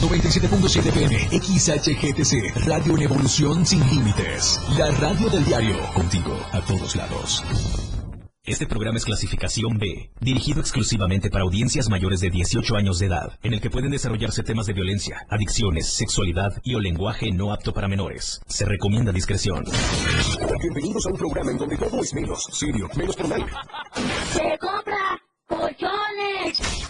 97.7 PM, XHGTC, Radio en Evolución Sin Límites. La radio del diario, contigo a todos lados. Este programa es clasificación B, dirigido exclusivamente para audiencias mayores de 18 años de edad, en el que pueden desarrollarse temas de violencia, adicciones, sexualidad y o lenguaje no apto para menores. Se recomienda discreción. Bienvenidos a un programa en donde todo es menos serio, menos formal. ¡Se compra colchones!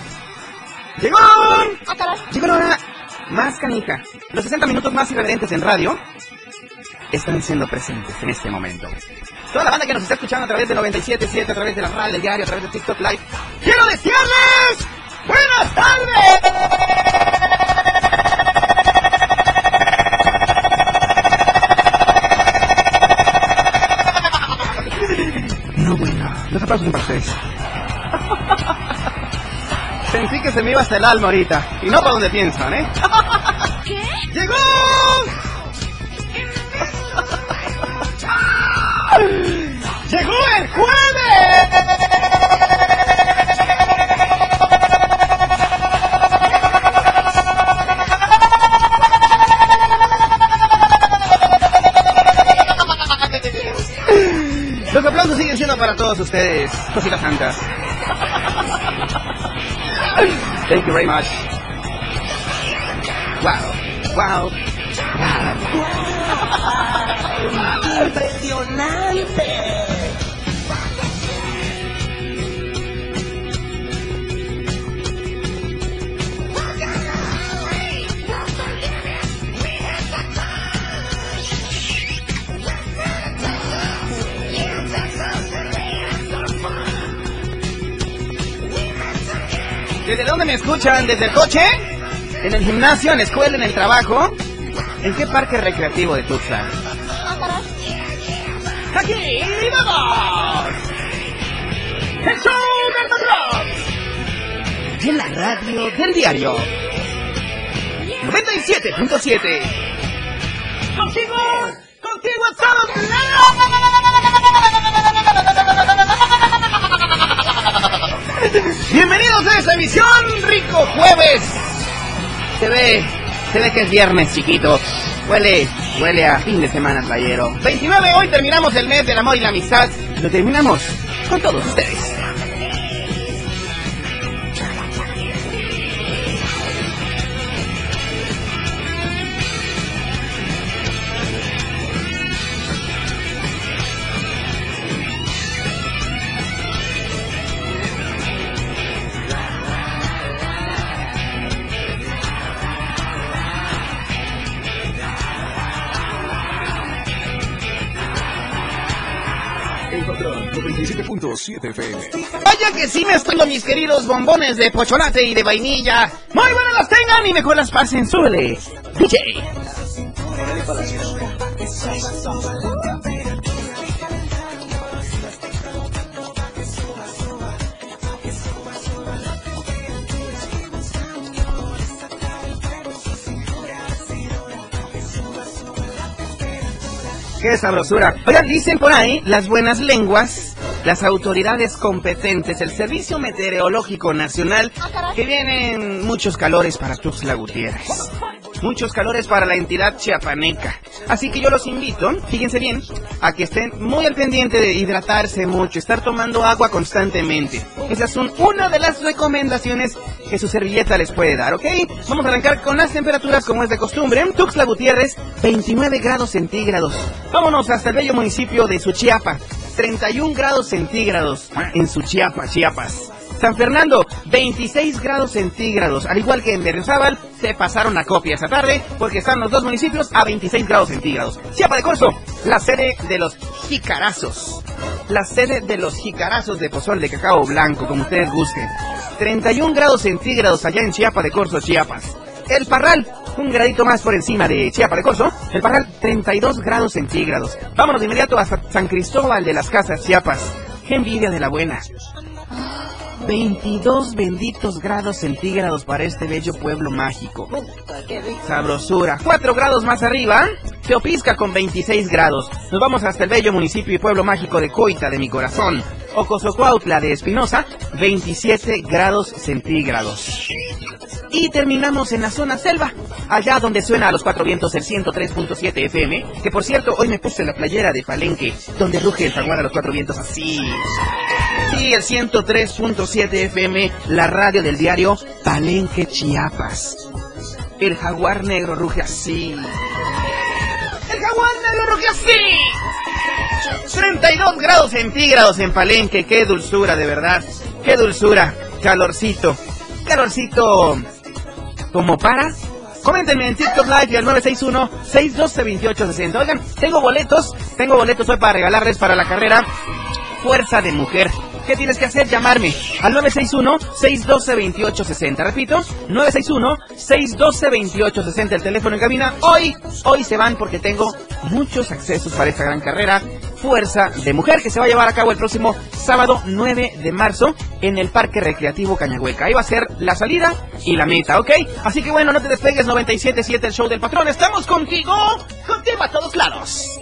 Llegó. Llegó la hora más canija. Los 60 minutos más irreverentes en radio están siendo presentes en este momento. Toda la banda que nos está escuchando a través de 97.7, a través de la radio, del diario, a través de TikTok Live. ¡Quiero desearles buenas tardes! No, bueno, los aplausos son para ustedes. Que se me iba hasta el alma ahorita. Y no para donde piensan, ¿eh? ¿Qué? ¡Llegó! ¡Llegó el jueves! Los aplausos siguen siendo para todos ustedes, cositas santas. Thank you very much. Wow, wow, wow. ¡Impresionante! ¿Desde dónde me escuchan? ¿Desde el coche? ¿En el gimnasio? ¿En la escuela? ¿En el trabajo? ¿En qué parque recreativo de Tuxtla? ¡Aquí vamos! ¡El show del en la radio del diario. 97.7. ¡Contigo! ¡Contigo a Bienvenidos a esta emisión, rico jueves. Se ve, se ve que es viernes, chiquitos. Huele, huele a fin de semana playero. 29, hoy terminamos el mes del amor y la amistad. Lo terminamos con todos ustedes. 97.7 FM. Vaya que sí me estoy con mis queridos bombones de pocholate y de vainilla. Muy buenas las tengan y mejor las pasen. Súbele. DJ. Qué sabrosura. Oigan, dicen por ahí las buenas lenguas, las autoridades competentes, el Servicio Meteorológico Nacional, que vienen muchos calores para Tuxtla Gutiérrez. Muchos calores para la entidad chiapaneca. Así que yo los invito, fíjense bien, a que estén muy al pendiente de hidratarse mucho, estar tomando agua constantemente. Esas son una de las recomendaciones que su servilleta les puede dar, ¿ok? Vamos a arrancar con las temperaturas como es de costumbre. Tuxtla Gutiérrez, 29 grados centígrados. Vámonos hasta el bello municipio de Suchiapa, 31 grados centígrados en Suchiapa, Chiapas. San Fernando, 26 grados centígrados. Al igual que en Berriozábal, se pasaron a copia esta tarde porque están los dos municipios a 26 grados centígrados. Chiapa de Corzo, la sede de los jicarazos. La sede de los jicarazos de pozol de cacao blanco, como ustedes busquen. 31 grados centígrados allá en Chiapa de Corzo, Chiapas. El Parral, un gradito más por encima de Chiapa de Corzo, el Parral 32 grados centígrados. Vámonos de inmediato hasta San Cristóbal de las Casas, Chiapas. ¡Qué envidia de la buena! 22 benditos grados centígrados para este bello pueblo mágico. Sabrosura. 4 grados más arriba, Teopisca con 26 grados. Nos vamos hasta el bello municipio y pueblo mágico de Coita de mi corazón. Ocosocuautla de Espinosa, 27 grados centígrados. Y terminamos en la zona selva, allá donde suena a los cuatro vientos el 103.7 FM, que por cierto hoy me puse la playera de Palenque, donde ruge el jaguar a los cuatro vientos así. Sí, el 103.7 FM, la radio del diario Palenque Chiapas. El jaguar negro ruge así. El jaguar negro ruge así. 32 grados centígrados en Palenque, qué dulzura de verdad. Qué dulzura. Calorcito. Calorcito como para. Coméntenme en TikTok Live y al 961-612-2860. Oigan, tengo boletos, tengo boletos hoy para regalarles para la carrera Fuerza de Mujer. ¿Qué tienes que hacer? Llamarme al 961-612-2860. Repito, 961-612-2860. El teléfono en cabina. Hoy, hoy se van porque tengo muchos accesos para esta gran carrera. Fuerza de Mujer que se va a llevar a cabo el próximo sábado 9 de marzo en el Parque Recreativo Cañahueca. Ahí va a ser la salida y la meta, ¿ok? Así que bueno, no te despegues 97.7 el show del patrón. Estamos contigo, contigo a todos lados.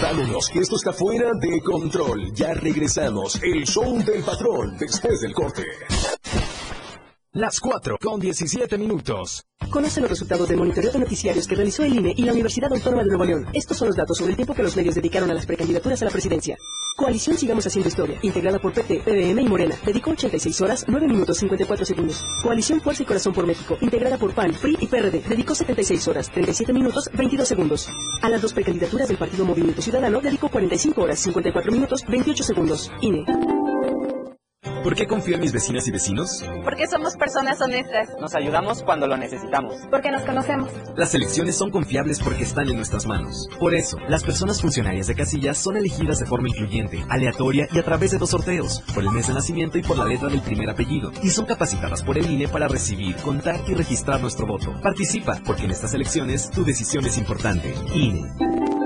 Vámonos, esto está fuera de control. Ya regresamos. El show del patrón después del corte. Las 4 con 17 minutos. Conoce los resultados del monitoreo de noticiarios que realizó el INE y la Universidad Autónoma de Nuevo León. Estos son los datos sobre el tiempo que los medios dedicaron a las precandidaturas a la presidencia. Coalición Sigamos Haciendo Historia, integrada por PT, PBM y Morena, dedicó 86 horas, 9 minutos 54 segundos. Coalición Fuerza y Corazón por México, integrada por PAN, PRI y PRD, dedicó 76 horas, 37 minutos 22 segundos. A las dos precandidaturas del Partido Movimiento Ciudadano, dedicó 45 horas, 54 minutos 28 segundos. INE. ¿Por qué confío en mis vecinas y vecinos? Porque somos personas honestas. Nos ayudamos cuando lo necesitamos. Porque nos conocemos. Las elecciones son confiables porque están en nuestras manos. Por eso, las personas funcionarias de casillas son elegidas de forma incluyente, aleatoria y a través de dos sorteos, por el mes de nacimiento y por la letra del primer apellido. Y son capacitadas por el INE para recibir, contar y registrar nuestro voto. Participa, porque en estas elecciones tu decisión es importante. INE.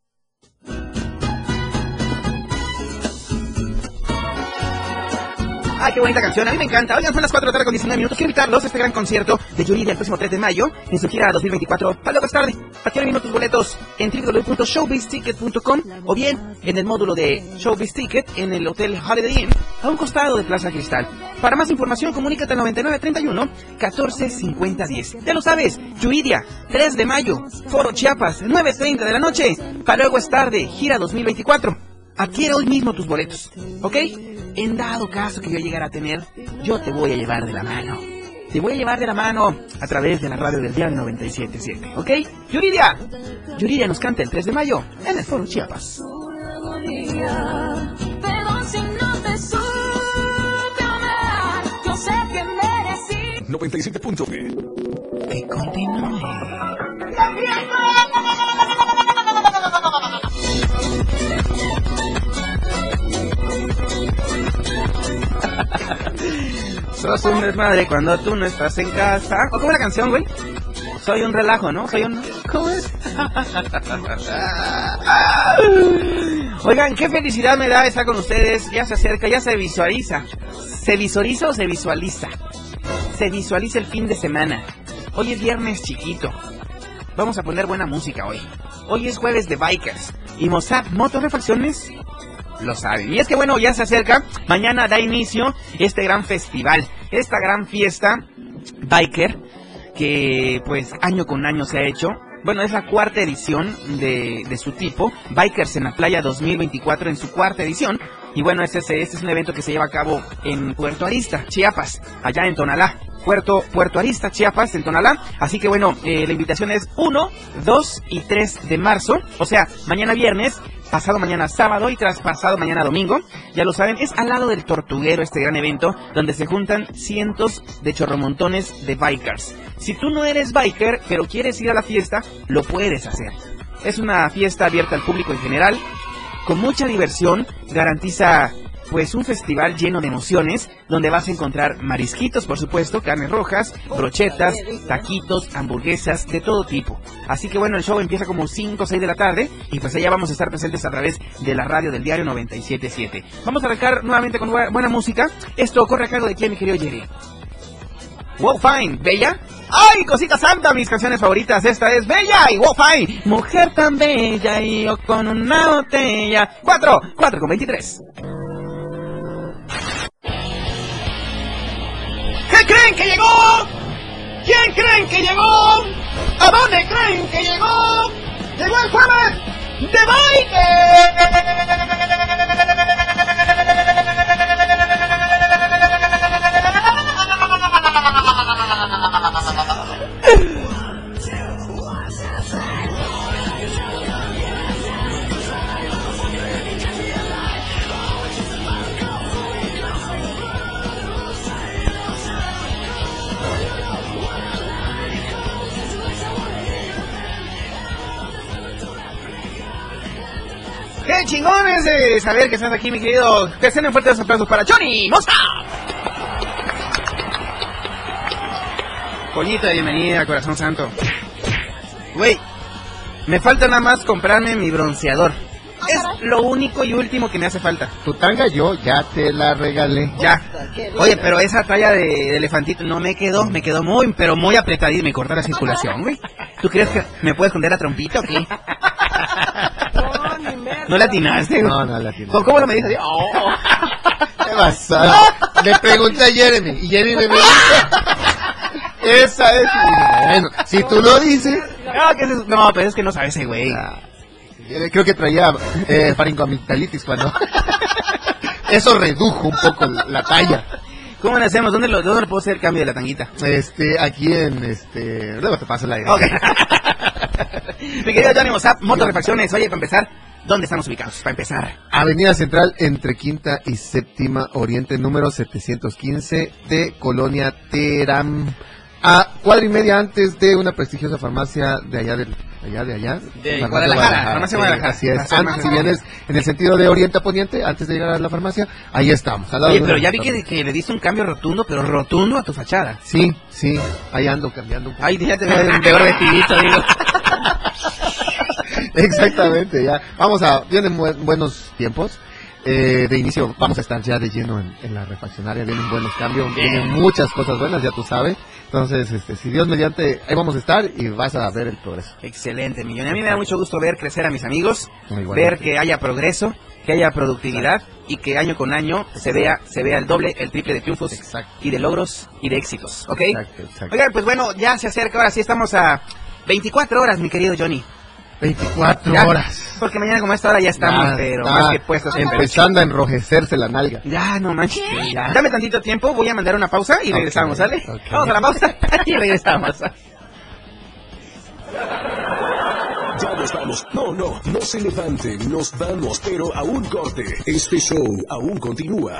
¡Ay, qué bonita canción! A mí me encanta. Oigan, son las 4 de la tarde con 19 minutos. Quiero invitarlos a este gran concierto de Yuridia el próximo 3 de mayo en su gira 2024. Para luego es tarde. Adquieren mismo tus boletos en www.showbizticket.com o bien en el módulo de Showbiz Ticket en el Hotel Holiday Inn a un costado de Plaza Cristal. Para más información, comunícate al 9931 145010. Ya lo sabes, Yuridia, 3 de mayo, Foro Chiapas, 9.30 de la noche. Para luego es tarde, gira 2024. Adquiere hoy mismo tus boletos, ¿ok? En dado caso que yo llegara a tener, yo te voy a llevar de la mano. Te voy a llevar de la mano a través de la radio del día 977, ¿ok? Yuridia. Yuridia nos canta el 3 de mayo en el Foro Chiapas. Pero si no te supe amar, yo sé que merecí. 97.9. Que continúe. Sos un desmadre cuando tú no estás en casa. ¿O cómo es la canción, güey? Soy un relajo, ¿no? Soy un... ¿Cómo es? Oigan, qué felicidad me da estar con ustedes. Ya se acerca, ya se visualiza. ¿Se visualiza o se visualiza? Se visualiza el fin de semana. Hoy es viernes chiquito. Vamos a poner buena música hoy. Hoy es jueves de Bikers. Y Mozart Motorrefacciones lo saben. Y es que bueno, ya se acerca. Mañana da inicio este gran festival. Esta gran fiesta Biker que pues año con año se ha hecho. Bueno, es la cuarta edición de, de su tipo. Bikers en la playa 2024 en su cuarta edición. Y bueno, este es, este es un evento que se lleva a cabo en Puerto Arista, Chiapas, allá en Tonalá. Puerto, Puerto Arista, Chiapas, en Tonalá. Así que bueno, eh, la invitación es 1, 2 y 3 de marzo. O sea, mañana viernes pasado mañana sábado y tras pasado mañana domingo. Ya lo saben, es al lado del Tortuguero este gran evento donde se juntan cientos de chorromontones de bikers. Si tú no eres biker, pero quieres ir a la fiesta, lo puedes hacer. Es una fiesta abierta al público en general, con mucha diversión, garantiza pues un festival lleno de emociones, donde vas a encontrar marisquitos, por supuesto, carnes rojas, brochetas, taquitos, hamburguesas, de todo tipo. Así que bueno, el show empieza como 5 o 6 de la tarde y pues allá vamos a estar presentes a través de la radio del diario 977. Vamos a arrancar nuevamente con buena música. Esto corre a cargo de quién, mi querido Jerry. Wow Fine, Bella. ¡Ay, cosita santa! Mis canciones favoritas. Esta es Bella y Wow Fine. Mujer tan bella y yo con una botella. 4, 4 con 23. Creen que llegó? ¿Quién creen que llegó? ¿A dónde creen que llegó? Llegó el jueves de ¡Qué chingones de saber que estás aquí, mi querido! Que estén en fuertes aplausos para Johnny Mosca. Pollito de bienvenida, corazón santo. Güey, me falta nada más comprarme mi bronceador. Es lo único y último que me hace falta. Tu tanga yo ya te la regalé. Ya. Oye, pero esa talla de, de elefantito no me quedó, me quedó muy, pero muy apretadita y me cortó la circulación, güey. ¿Tú crees que me puedes esconder la trompita o qué? ¿No la atinaste, güey? No, no la atiné. ¿Cómo lo me dices? Oh. ¿Qué pasa? Le pregunté a Jeremy y Jeremy me dice... Esa es... Bueno, si tú lo dices... No, ¿qué es no, pero es que no sabes ese güey. Ah, Creo que traía eh, faringoamigdalitis cuando... Eso redujo un poco la talla. ¿Cómo le hacemos? ¿Dónde lo, dónde lo puedo hacer el cambio de la tanguita? Este, aquí en este... Luego te paso la idea. Ok. Mi querido Johnny Mozap, Motorrefacciones. Oye, para empezar, ¿dónde estamos ubicados? Para empezar. Avenida Central entre Quinta y Séptima Oriente, número 715 de Colonia Teram. A cuadra y media antes de una prestigiosa farmacia de allá del allá de allá. De Farmacia Guadalajara, farmacia Guadalajara. Así es. Antes, si vienes en el sentido de Oriente a Poniente, antes de llegar a la farmacia, ahí estamos. al lado Oye, de pero ya vi que, le diste un cambio rotundo, pero rotundo a tu fachada. Sí, sí, ahí ando cambiando un poco. Ay, ya te veo de peor vestidito, digo. Exactamente, ya. Vamos a, vienen bu- buenos tiempos. Eh, de inicio vamos a estar ya de lleno en, en la refaccionaria, vienen buenos cambios, vienen muchas cosas buenas, ya tú sabes. Entonces, este, si Dios mediante, ahí vamos a estar y vas a ver el progreso. Excelente, millón. A mí me da mucho gusto ver crecer a mis amigos, ver que haya progreso, que haya productividad y que año con año se vea, se vea el doble, el triple de triunfos Exacto. y de logros y de éxitos, ¿ok? Exacto, exacto. Oigan, pues bueno, ya se acerca, ahora sí estamos a 24 horas, mi querido Johnny. 24 Ya, horas. Porque mañana como a esta hora ya estamos, Ya pero está más que puestos empezando a enrojecerse la nalga. Ya, no manches. ya. Dame tantito tiempo, voy a mandar una pausa y regresamos, ¿sale? ok. Vamos a la pausa y regresamos. Ya nos vamos. No, no, no se levanten. Nos vamos, pero a un corte. Este show aún continúa.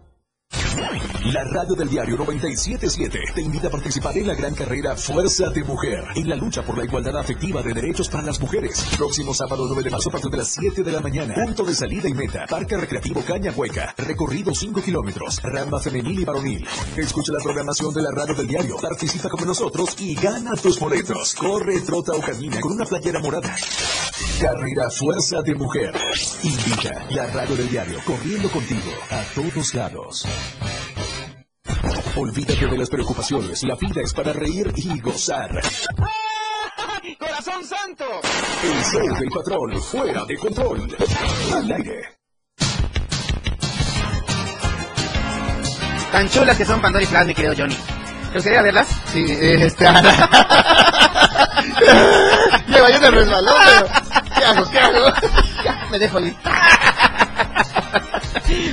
La radio del diario 977 te invita a participar en la gran carrera Fuerza de Mujer, en la lucha por la igualdad afectiva de derechos para las mujeres. Próximo sábado 9 de marzo a partir de las 7 de la mañana. Punto de salida y meta. Parque Recreativo Caña Hueca. Recorrido 5 kilómetros. Rama femenil y varonil. Escucha la programación de la radio del diario. Participa como nosotros y gana tus boletos. Corre, trota o camina con una playera morada. Carrera Fuerza de Mujer. Invita la radio del diario corriendo contigo a todos lados. Olvídate de las preocupaciones. La vida es para reír y gozar. ¡Corazón santo! El show del patrón fuera de control. Al aire. Tan chulas que son Pandora y Flash, mi querido Johnny. ¿Te gustaría verlas? Sí, este... Lleva yo de resbalón, pero... ¿Qué hago? ¿Qué hago? Ya, me dejo ir.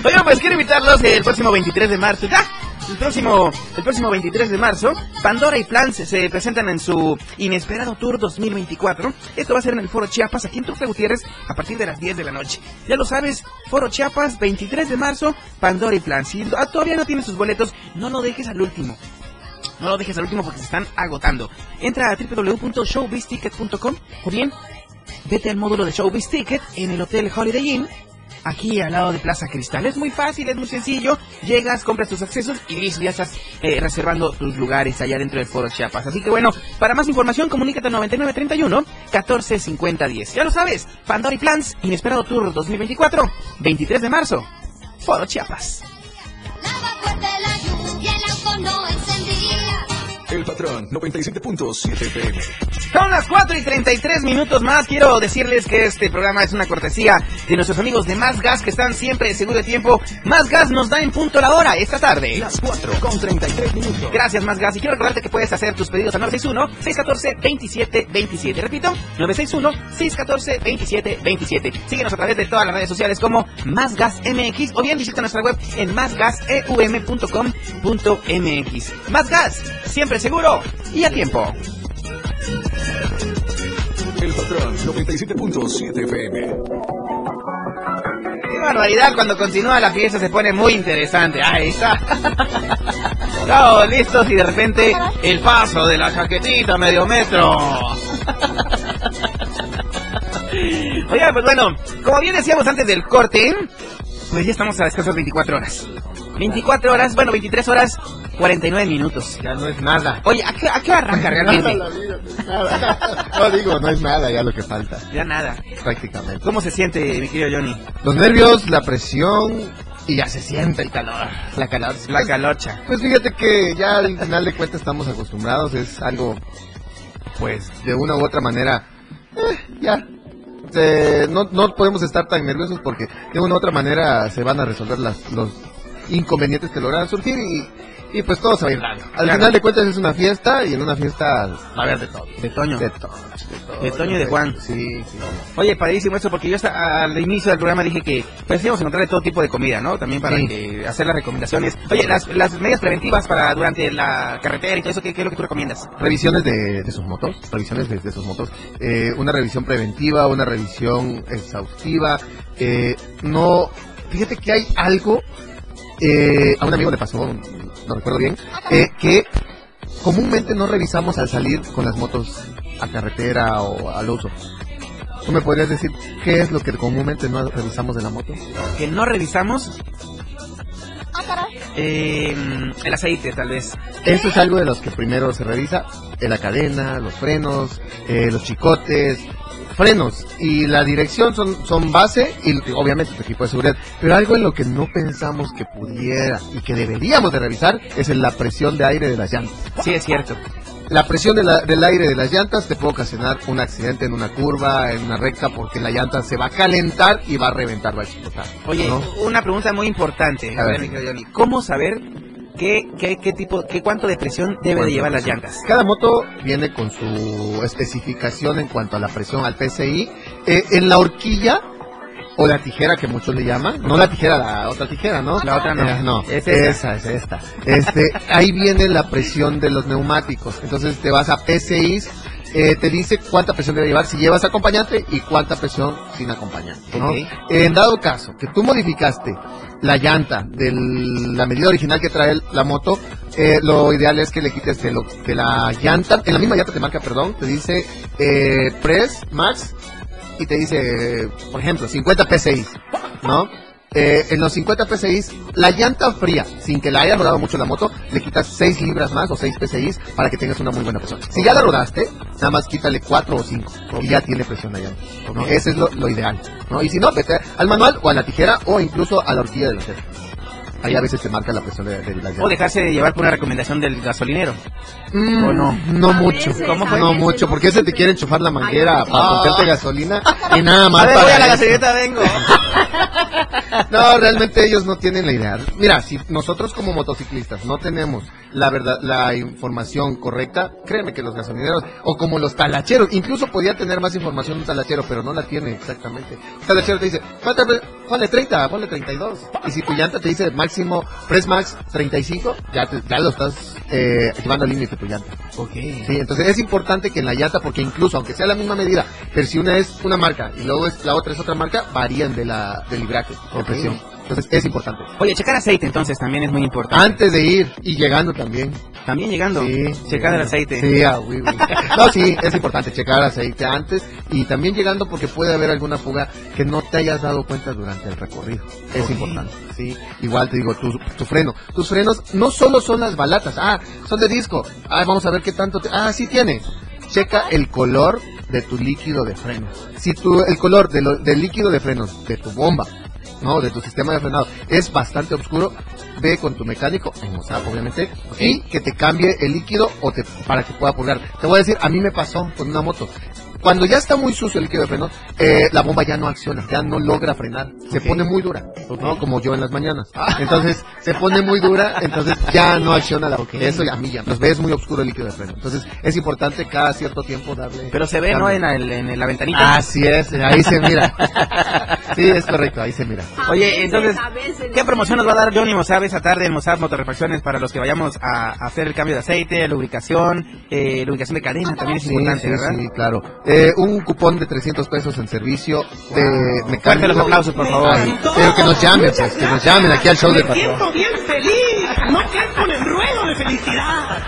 Oigan, pues quiero invitarlos el próximo 23 de marzo. ¡Ya! El próximo, el próximo 23 de marzo, Pandora y Plans se presentan en su inesperado tour 2024. Esto va a ser en el Foro Chiapas, aquí en Tuxtla Gutiérrez, a partir de las 10 de la noche. Ya lo sabes, Foro Chiapas, 23 de marzo, Pandora y Plans. Si ah, todavía no tienes sus boletos, no lo dejes al último. No lo dejes al último porque se están agotando. Entra a www.showbizticket.com o bien vete al módulo de Showbiz Ticket en el Hotel Holiday Inn aquí al lado de Plaza Cristal. Es muy fácil, es muy sencillo. Llegas, compras tus accesos y listo, ya estás eh, reservando tus lugares allá dentro del Foro Chiapas. Así que bueno, para más información comunícate al 9931 145010. Ya lo sabes, Pandora y Plans, Inesperado Tour 2024, 23 de marzo, Foro Chiapas. El patrón 97.7 PM. Son las 4 y 33 minutos más. Quiero decirles que este programa es una cortesía de nuestros amigos de Más Gas que están siempre de seguro de tiempo. Más Gas nos da en punto la hora esta tarde. Las 4 con 33 minutos. Gracias, Más Gas. Y quiero recordarte que puedes hacer tus pedidos al 961-614-2727. Repito, 961-614-2727. Síguenos a través de todas las redes sociales como Más Gas MX o bien visita nuestra web en másgaseum.com.mx. Más Gas, siempre seguro y a tiempo. El patrón 97.7 FM. Qué barbaridad, cuando continúa la fiesta se pone muy interesante. Ahí está. Todos listos y de repente el paso de la chaquetita medio metro. Oiga, pues bueno, como bien decíamos antes del corte, pues ya estamos a escasas 24 horas. 24 horas, bueno, 23 horas, 49 minutos. Ya no es nada. Oye, ¿a qué, a qué arranca realmente? No digo, no es nada ya lo que falta. Ya nada. Prácticamente. ¿Cómo se siente, mi querido Johnny? Los nervios, la presión y ya se siente el calor. La calor, la calorcha. Pues fíjate que ya al final de cuentas estamos acostumbrados, es algo, pues, de una u otra manera, eh, ya. No, no podemos estar tan nerviosos porque de una u otra manera se van a resolver las, los inconvenientes que logran surgir y, y pues todo se va a ir dando. Al Claro. final de cuentas es una fiesta y en una fiesta va a haber de todo. De Toño. De Toño y de Juan. Sí, sí. Oye, padrísimo esto, porque yo hasta al inicio del programa dije que pues íbamos a encontrar de todo tipo de comida, ¿no? También para Sí. que- hacer las recomendaciones. Oye, las, las medidas preventivas para durante la carretera y todo eso, ¿qué, qué es lo que tú recomiendas? revisiones de, de sus motos, revisiones de, de sus motos, eh, una revisión preventiva, una revisión exhaustiva, eh, no, fíjate que hay algo, eh, a un amigo le pasó, no recuerdo bien, eh, que comúnmente no revisamos al salir con las motos a carretera o al uso. ¿Tú me podrías decir qué es lo que comúnmente no revisamos de la moto? Que no revisamos eh, el aceite, tal vez. Eso es algo de los que primero se revisa, eh, la cadena, los frenos, eh, los chicotes, frenos y la dirección son, son base y obviamente tu equipo de seguridad. Pero algo en lo que no pensamos que pudiera y que deberíamos de revisar es en la presión de aire de las llantas. Sí, es cierto. La presión de la- del aire de las llantas te puede ocasionar un accidente en una curva, en una recta, porque la llanta se va a calentar y va a reventar, va a explotar. Oye, ¿no? una pregunta muy importante. A ver, ¿Cómo saber ¿qué, qué, qué tipo, qué cuánto de presión debe de llevar las llantas? Cada moto viene con su especificación en cuanto a la presión al PSI. Eh, en la horquilla o la tijera que muchos le llaman, no la tijera, la otra tijera, ¿no? La otra no. Eh, no, Es esa es esta. Este, ahí viene la presión de los neumáticos. Entonces te vas a PSI, eh, te dice cuánta presión debe llevar si llevas acompañante y cuánta presión sin acompañante. ¿no? En dado caso que tú modificaste la llanta de la medida original que trae la moto, eh, lo ideal es que le quites de, lo- de la llanta, en la misma llanta te marca, perdón, te dice eh, Press Max y te dice, por ejemplo, 50 PSI, ¿no? Eh, en los 50 PSI, la llanta fría, sin que la haya rodado mucho la moto, le quitas 6 libras más o 6 PSI para que tengas una muy buena presión. Si ya la rodaste, nada más quítale 4 o 5 y ya tiene presión la llanta. ¿no? Ese es lo, lo ideal. ¿no? Y si no, vete al manual o a la tijera o incluso a la horquilla de la tijera. Ahí a veces te marca la presión de, de la. O dejarse de llevar por una recomendación del gasolinero. Mm, ¿O no? No mucho. ¿Cómo fue? No mucho, porque ese te quiere enchufar la manguera para ponerte gasolina y nada más A ver, para voy a la gasolineta, vengo. No, realmente ellos no tienen la idea. Mira, si nosotros como motociclistas no tenemos la verdad, la información correcta, créeme que los gasolineros o como los talacheros, incluso podía tener más información un talachero, pero no la tiene exactamente. Un talachero te dice, "¿Cuánta pre- ponle 30, ponle 32. Y si tu llanta te dice máximo Press Max 35, ya, te- ya lo estás eh, llevando al límite tu llanta. Ok. Sí, entonces es importante que en la llanta, porque incluso aunque sea la misma medida, pero si una es una marca y luego es, la otra es otra marca, varían de la del libraje o Ok. presión. Entonces es importante. Oye, checar aceite entonces también es muy importante. Antes de ir y llegando también. También llegando. Sí, Checar el aceite. Sí, ah, oui, oui. No, sí, es importante checar aceite antes y también llegando porque puede haber alguna fuga que no te hayas dado cuenta durante el recorrido. Es importante, sí. Igual te digo, tu, tu freno. Tus frenos no solo son las balatas, ah, son de disco. Ah, vamos a ver qué tanto te... Ah, sí tiene. Checa el color de tu líquido de frenos. Si tu, el color de lo- del líquido de frenos de tu bomba no, de tu sistema de frenado es bastante oscuro, ve con tu mecánico, en WhatsApp obviamente, y que te cambie el líquido o te, para que pueda purgar. Te voy a decir, a mí me pasó con una moto. Cuando ya está muy sucio el líquido de freno, eh, la bomba ya no acciona, ya no logra frenar, se pone muy dura, ¿no? Como yo en las mañanas. Entonces, se pone muy dura, entonces ya no acciona la Eso ya a mí ya, nos ves muy oscuro el líquido de freno. Entonces, es importante cada cierto tiempo darle... Pero se ve, ¿no? En, el- en la ventanita. Así es, ahí se mira. Sí, es correcto, ahí se mira. Oye, entonces, ¿qué promoción nos va a dar Johnny Mozab esa tarde en Mozab Motorrefacciones para los que vayamos a, hacer el cambio de aceite, lubricación, eh, lubricación de cadena? También es Sí, importante, sí, ¿verdad? sí, claro. Eh, un cupón de 300 pesos en servicio de mecánico. Fuerte los aplausos, por favor. Ay, pero que nos llamen, pues, que nos llamen aquí al show del patrón. bien feliz. No con el ruedo de felicidad.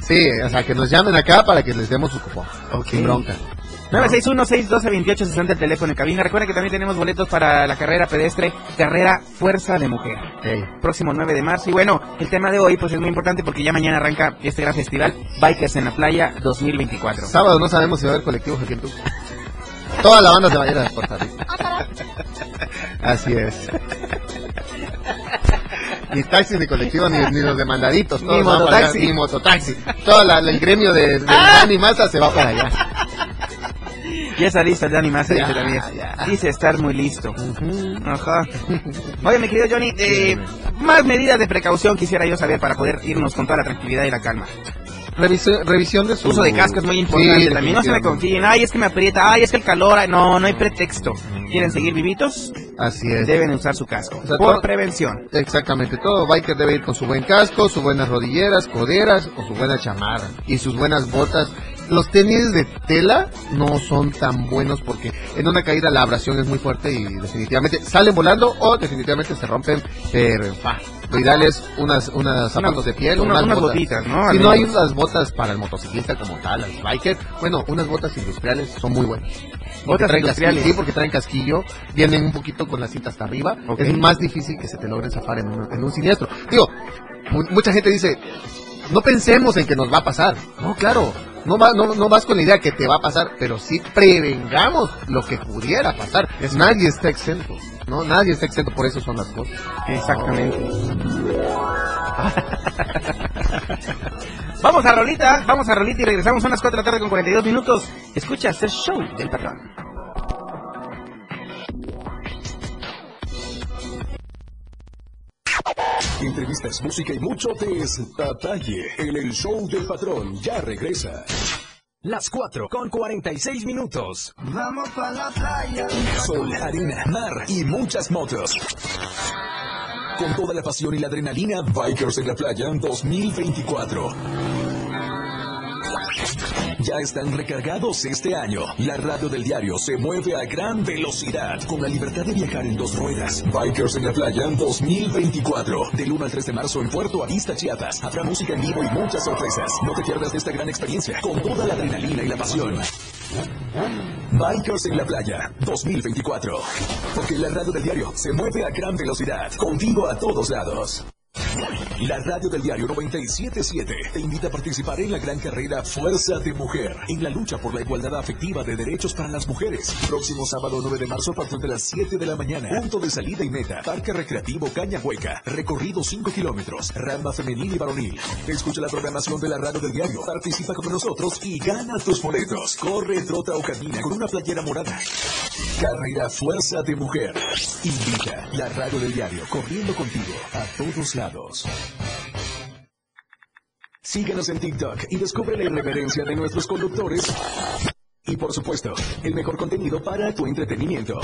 Sí, o sea, que nos llamen acá para que les demos su cupón. Sin bronca. 961-612-2860 el teléfono en cabina. Recuerden que también tenemos boletos para la carrera pedestre, carrera Fuerza de Mujer. Próximo 9 de marzo. Y bueno, el tema de hoy pues es muy importante porque ya mañana arranca este gran festival Bikers en la Playa 2024. Sábado no sabemos si va a haber colectivo Jequentú. Toda la banda se va a ir a. Así es. Ni taxis ni colectivo ni, ni los demandaditos. Todos Ni allá, mototaxi. Ni mototaxi. Todo la- el gremio de, de Massa se va para allá. Ya está listo el Massa, Ya, dice también. ya. Dice estar muy listo. Ajá. Oye, mi querido Johnny, eh, más medidas de precaución quisiera yo saber para poder irnos con toda la tranquilidad y la calma. Revisi- revisión de su Uso de casco es muy importante Sí, también. No se me confíen. Ay, es que me aprieta. Ay, es que el calor. ay, No, no hay pretexto. ¿Quieren seguir vivitos? Así es. Deben usar su casco. O sea, por todo- prevención. Exactamente, todo biker debe ir con su buen casco, sus buenas rodilleras, coderas o su buena chamarra y sus buenas botas. Los tenis de tela no son tan buenos porque en una caída la abrasión es muy fuerte y definitivamente salen volando o definitivamente se rompen. Pero fa, lo ideal es unas, unas zapatos de piel, una- unas, unas botas. botitas, ¿no? Si no hay unas botas para el motociclista como tal, al biker, bueno, unas botas industriales son muy buenas. Porque Botas industriales. casquillo, sí, porque traen casquillo, vienen un poquito con la cinta hasta arriba. Es más difícil que se te logren zafar en un, en un siniestro. Digo, mu- mucha gente dice, no pensemos en que nos va a pasar. No, claro, no, va, no, no vas con la idea que te va a pasar, pero sí prevengamos lo que pudiera pasar. Nadie está exento, ¿no? Nadie está exento, por eso son las cosas. Exactamente. vamos a Rolita, vamos a Rolita y regresamos a las 4 de la tarde con 42 minutos. Escuchas el show del patrón. Música y mucho detalle en el show del patrón. Ya regresa. Las 4 con 46 minutos. Vamos para la playa. Sol, arena, mar y muchas motos. Con toda la pasión y la adrenalina, Bikers en la Playa 2024. Ya están recargados este año. La radio del diario se mueve a gran velocidad con la libertad de viajar en dos ruedas. Bikers en la Playa 2024. Del 1 al 3 de marzo en Puerto Arista, Chiapas. Habrá música en vivo y muchas sorpresas. No te pierdas de esta gran experiencia con toda la adrenalina y la pasión. Bikers en la Playa 2024. Porque la radio del diario se mueve a gran velocidad. Contigo a todos lados. La radio del diario 977 te invita a participar en la gran carrera Fuerza de Mujer en la lucha por la igualdad afectiva de derechos para las mujeres. Próximo sábado 9 de marzo a partir de las 7 de la mañana. Punto de salida y meta. Parque Recreativo Caña Hueca. Recorrido 5 kilómetros. Ramba femenil y varonil. Escucha la programación de la radio del diario. Participa con nosotros y gana tus boletos. Corre, trota o camina con una playera morada. Carrera Fuerza de Mujer. Invita la radio del diario corriendo contigo a todos lados. Síguenos en TikTok y descubre la irreverencia de nuestros conductores. Y por supuesto, el mejor contenido para tu entretenimiento.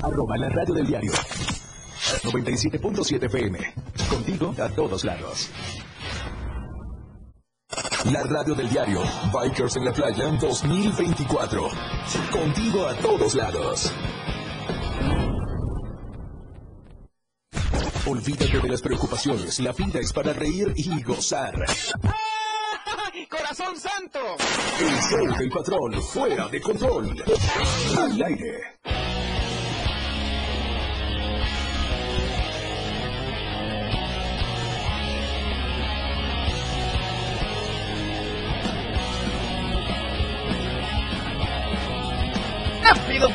Arroba la radio del diario. 97.7 FM. Contigo a todos lados. La radio del diario. Bikers en la playa 2024. Contigo a todos lados. Olvídate de las preocupaciones. La vida es para reír y gozar. ¡Corazón santo! El show del patrón fuera de control. Al aire.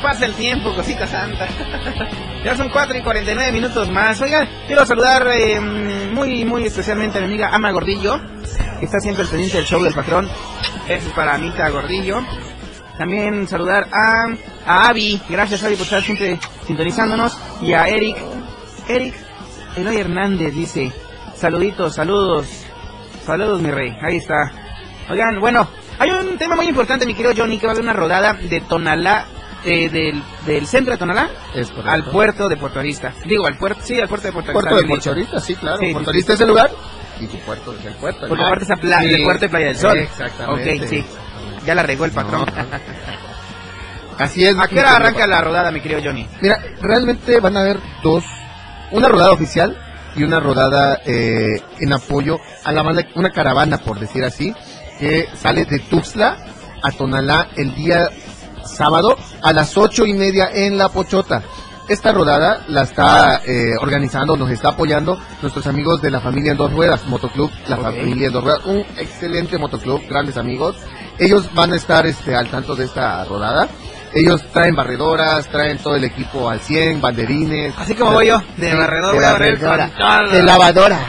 Pasa el tiempo, cosita santa. ya son 4 y 49 minutos más. Oiga, quiero saludar eh, muy, muy especialmente a mi amiga Ama Gordillo, que está siempre al pendiente del show del patrón. Eso es para Anita Gordillo. También saludar a, a Avi, gracias Avi por estar siempre sintonizándonos. Y a Eric, Eric Eloy Hernández dice, saluditos, saludos, saludos mi rey, ahí está. Oigan, bueno, hay un tema muy importante, mi querido Johnny, que va a haber una rodada de Tonalá, eh, del, del centro de Tonalá al puerto de Puerto Arista. Digo, al puerto, sí, al puerto de Puerto Arista. Puerto de Puerto. Arista, sí, claro. Sí, Puerto Arista sí. es el lugar y tu puerto es el puerto. Porque aparte el puerto de Playa del Sol. Exactamente. Ok, sí. Ya la regó el patrón. Así es. ¿A qué hora arranca la rodada, mi querido Johnny? Mira, realmente van a haber dos, una rodada oficial y una rodada eh, en apoyo a la banda, una caravana, por decir así, que sale de Tuxtla a Tonalá el día sábado a las ocho y media en La Pochota. Esta rodada la está eh, organizando, nos está apoyando nuestros amigos de la familia en dos ruedas, Motoclub, la familia en dos ruedas, un excelente motoclub, grandes amigos. Ellos van a estar este, al tanto de esta rodada. Ellos traen barredoras, traen todo el equipo al 100, banderines. Así como voy yo, de barredora, de lavadora.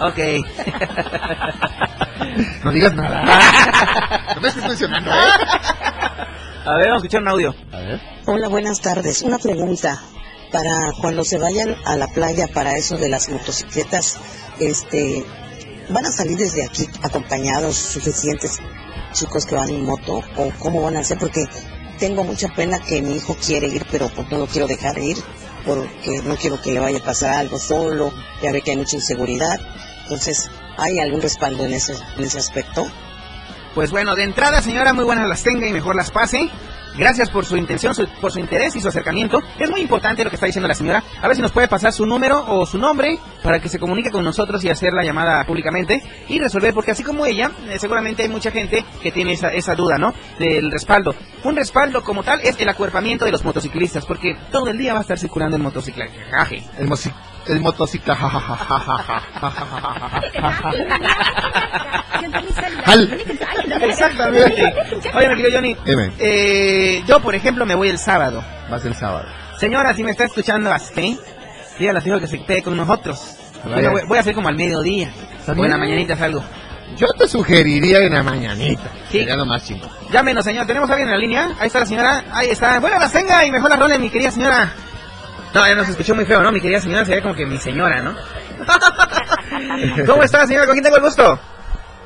Ok. No digas nada. no me estoy mencionando, ¿eh? A ver, vamos a escuchar un audio. A ver. Hola, buenas tardes. Una pregunta para cuando se vayan a la playa para eso de las motocicletas, este, ¿van a salir desde aquí acompañados suficientes chicos que van en moto o cómo van a hacer? Porque tengo mucha pena que mi hijo quiere ir, pero pues no lo quiero dejar ir porque no quiero que le vaya a pasar algo solo, ya ve que hay mucha inseguridad. Entonces, ¿hay algún respaldo en ese, en ese aspecto? Pues bueno, de entrada, señora, muy buenas las tenga y mejor las pase. Gracias por su intención, su- por su interés y su acercamiento. Es muy importante lo que está diciendo la señora. A ver si nos puede pasar su número o su nombre para que se comunique con nosotros y hacer la llamada públicamente y resolver, porque así como ella, eh, seguramente hay mucha gente que tiene esa, esa duda, ¿no? Del respaldo. Un respaldo como tal es el acuerpamiento de los motociclistas, porque todo el día va a estar circulando en motociclaje. El, el motocicla. Exactamente. Oye, mi querido Johnny, eh, yo, por ejemplo, me voy el sábado. Vas el sábado. Señora, si me está escuchando así, dígale a hijo que se quede con nosotros. Voy, a hacer como al mediodía. O en la mañanita salgo. Yo te sugeriría en la mañanita. Sí. Sería lo más. Llámenos, señor. ¿Tenemos a alguien en la línea? Ahí está la señora. Ahí está. Bueno, las tenga y mejor la rolen, mi querida señora. No, ya nos escuchó muy feo, ¿no? Mi querida señora sería como que mi señora, ¿no? ¿Cómo está, señora? ¿Con quién tengo el gusto?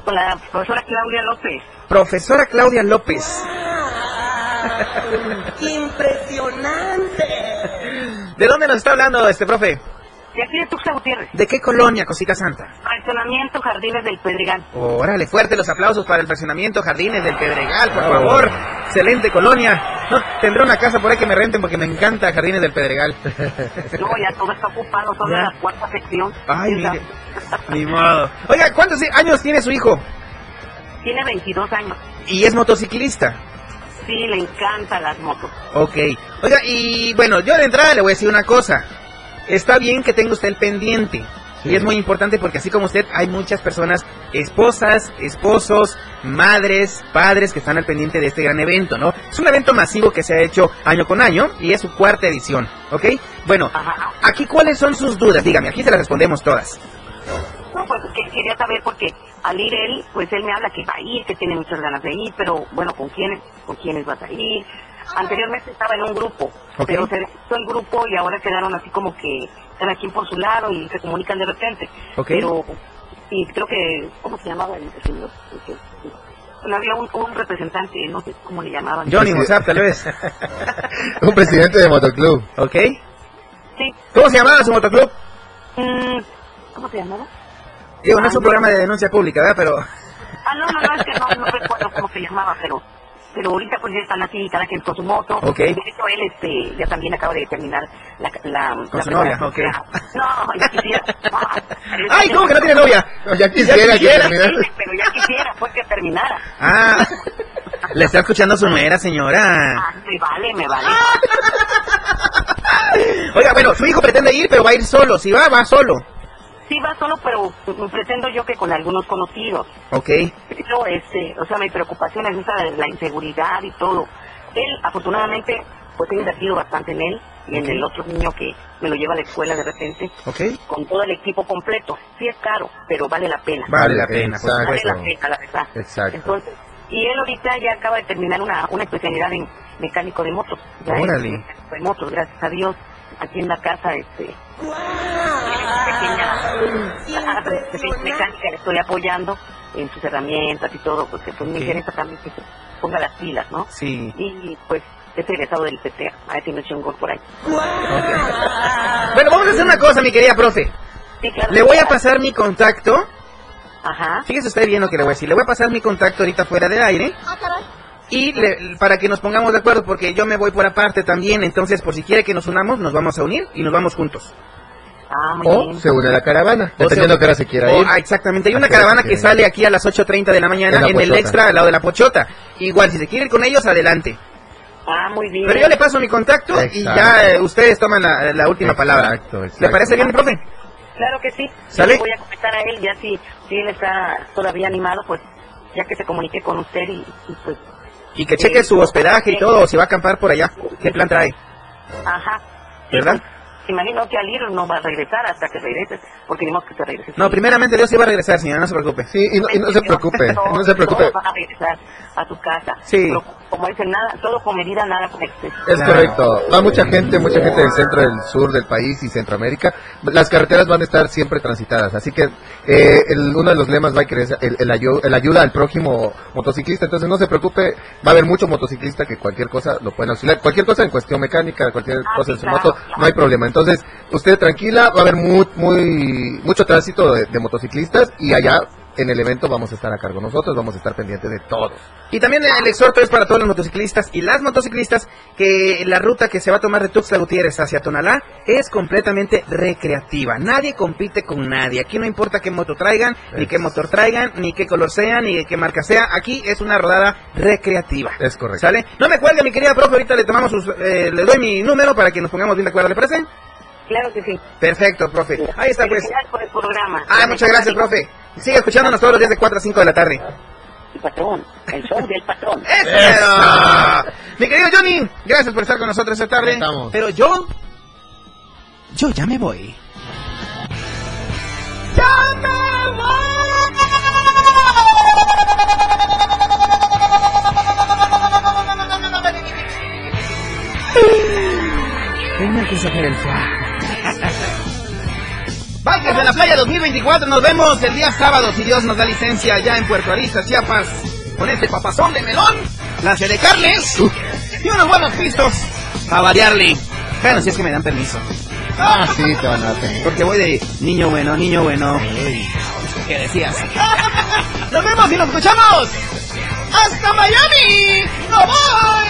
Con la profesora Claudia López. Profesora Claudia López. ¡Impresionante! ¿De dónde nos está hablando este profe? De aquí de Tuxtla Gutiérrez. ¿De qué colonia, cosita santa? Fraccionamiento Jardines del Pedregal. Órale, fuerte los aplausos para el fraccionamiento Jardines del Pedregal, por favor. Excelente colonia. No, tendré una casa por ahí que me renten porque me encanta Jardines del Pedregal. No, ya todo está ocupado, Ya. la cuarta sección. Ay, mire. Ni modo. Oiga, ¿cuántos años tiene su hijo? Tiene 22 años. Y es motociclista. Sí, le encantan las motos. Ok. Oiga, y bueno, yo de entrada le voy a decir una cosa. Está bien que tenga usted el pendiente. Y es muy importante porque así como usted, hay muchas personas, esposas, esposos, madres, padres que están al pendiente de este gran evento, ¿no? Es un evento masivo que se ha hecho año con año y es su cuarta edición, ¿ok? Bueno, aquí cuáles son sus dudas, dígame, aquí se las respondemos todas. No, pues que quería saber porque al ir él, pues él me habla que va a ir, que tiene muchas ganas de ir, pero bueno, ¿con quiénes, con quiénes vas a ir? Anteriormente estaba en un grupo, pero se el grupo y ahora quedaron así como que cada quien por su lado y se comunican de repente. Ok. Pero, y creo que, ¿cómo se llamaba el señor? El que- Bueno, había un, un representante, no sé cómo le llamaban. Johnny Mozart, tal vez. Un presidente de motoclub. ¿Ok? Sí. ¿Cómo se llamaba su motoclub? Mm, ¿Cómo se llamaba? Digo, no es un programa de denuncia pública, ¿verdad? Pero... Ah, no, no, no, es que no, no recuerdo cómo se llamaba, pero pero ahorita pues ya están así, cada quien con su moto. Ok. De hecho, él este, ya también acaba de terminar la... la Con la su novia, primera- ok. No, ya quisiera. ¡Ay, cómo que no tiene novia! Ya quisiera que terminara. Sí, pero ya quisiera, pues que terminara. Ah, le está escuchando su nuera, señora. Ah, me vale, me vale. Oiga, bueno, su hijo pretende ir, pero va a ir solo. Si va, va solo. Sí va solo, pero pretendo yo que con algunos conocidos. Ok. Pero, este, o sea, mi preocupación es esa de la inseguridad y todo. Él, afortunadamente, pues he invertido bastante en él y en el otro niño que me lo lleva a la escuela de repente, Ok. con todo el equipo completo. Sí es caro, pero vale la pena. Vale la pena. Vale la pena, la verdad. Exacto. Entonces, y él ahorita ya acaba de terminar una, una especialidad en mecánico de motos. Ya es Órale. mecánico de motos, gracias a Dios. Aquí en la casa, este, ah, pues, pequeña mecánica, le estoy apoyando en sus herramientas y todo, porque pues me Ok. interesa también que se ponga las pilas, ¿no? Sí. Y pues es egresado del PTA, a ver si me echo un gol por ahí. Bueno, vamos a hacer una cosa, mi querida profe. Sí, claro. Le voy a pasar mi contacto. Ajá. Fíjese usted bien lo que le voy a decir. Le voy a pasar mi contacto ahorita fuera del aire. Y le- para que nos pongamos de acuerdo, porque yo me voy por aparte también. Entonces, por si quiere que nos unamos, nos vamos a unir y nos vamos juntos. Ah, muy O bien. se une a la caravana, O dependiendo sea, que hora se quiera o- ir. ah, exactamente. Hay una caravana sí. que sale aquí a las 8.30 de la mañana En la en, el extra al lado de la Pochota. Igual, si se quiere ir con ellos, adelante. Ah, muy bien. Pero yo le paso mi contacto y Exacto. ya eh, ustedes toman la, la última palabra. Exacto, exacto. ¿Le parece bien, profe? Claro que sí. ¿Sale? Yo le voy a comentar a él, ya si, si él está todavía animado, pues ya que se comunique con usted y, y, pues, Y que cheque su hospedaje y todo, o si va a acampar por allá. ¿Qué plan trae? ajá. ¿Verdad? Imagino que al ir no va a regresar hasta que regreses, porque tenemos que se regrese. No, primeramente Dios iba a regresar, señora, no se preocupe. Sí, y no, y no se preocupe, no se preocupe. Todos van a regresar a su casa. Sí. Pero, como dicen, nada, todo con medida, nada con exceso. Es correcto. Va mucha gente, mucha gente del centro, del sur del país y Centroamérica. Las carreteras van a estar siempre transitadas. Así que eh, el- uno de los lemas va a querer el, el, ayu- el ayuda al prójimo motociclista. Entonces no se preocupe, va a haber mucho motociclista que cualquier cosa lo pueden auxiliar. Cualquier cosa en cuestión mecánica, cualquier Ah, cosa sí, en su claro, moto, claro. no hay problema. Entonces usted tranquila, va a haber muy, muy mucho tránsito de, de motociclistas y allá en el evento vamos a estar a cargo nosotros, vamos a estar pendientes de todo. Y también el exhorto es para todos los motociclistas y las motociclistas que la ruta que se va a tomar de Tuxtla Gutiérrez hacia Tonalá es completamente recreativa. Nadie compite con nadie. Aquí no importa qué moto traigan, ni qué motor traigan, ni qué color sea, ni qué marca sea. Aquí es una rodada recreativa. Es correcto. ¿Sale? No me cuelgue, mi querida profe. Ahorita le tomamos sus, eh, le doy mi número para que nos pongamos bien de acuerdo. ¿Le parece? Claro que sí. Perfecto, profe. Ahí está, pues. Felicidades por el programa. Ah, muchas gracias, profe. Sigue escuchándonos todos los días de 4 a 5 de la tarde. El patrón, el show del patrón. ¡Eso! Mi querido Johnny, gracias por estar con nosotros esta tarde. Estamos. Pero yo, yo ya me voy. Tengo que sacar el fa. La Playa 2024. Nos vemos el día sábado, si Dios nos da licencia, allá en Puerto Arista, Chiapas. Con este papazón de melón, la de carnes y unos buenos pistos. A variarle. Bueno, si es que me dan permiso. Ah, sí, te van a hacer. Porque voy de niño bueno, niño bueno. ¿Qué decías? ¡Nos vemos y nos escuchamos! ¡Hasta Miami! ¡No voy!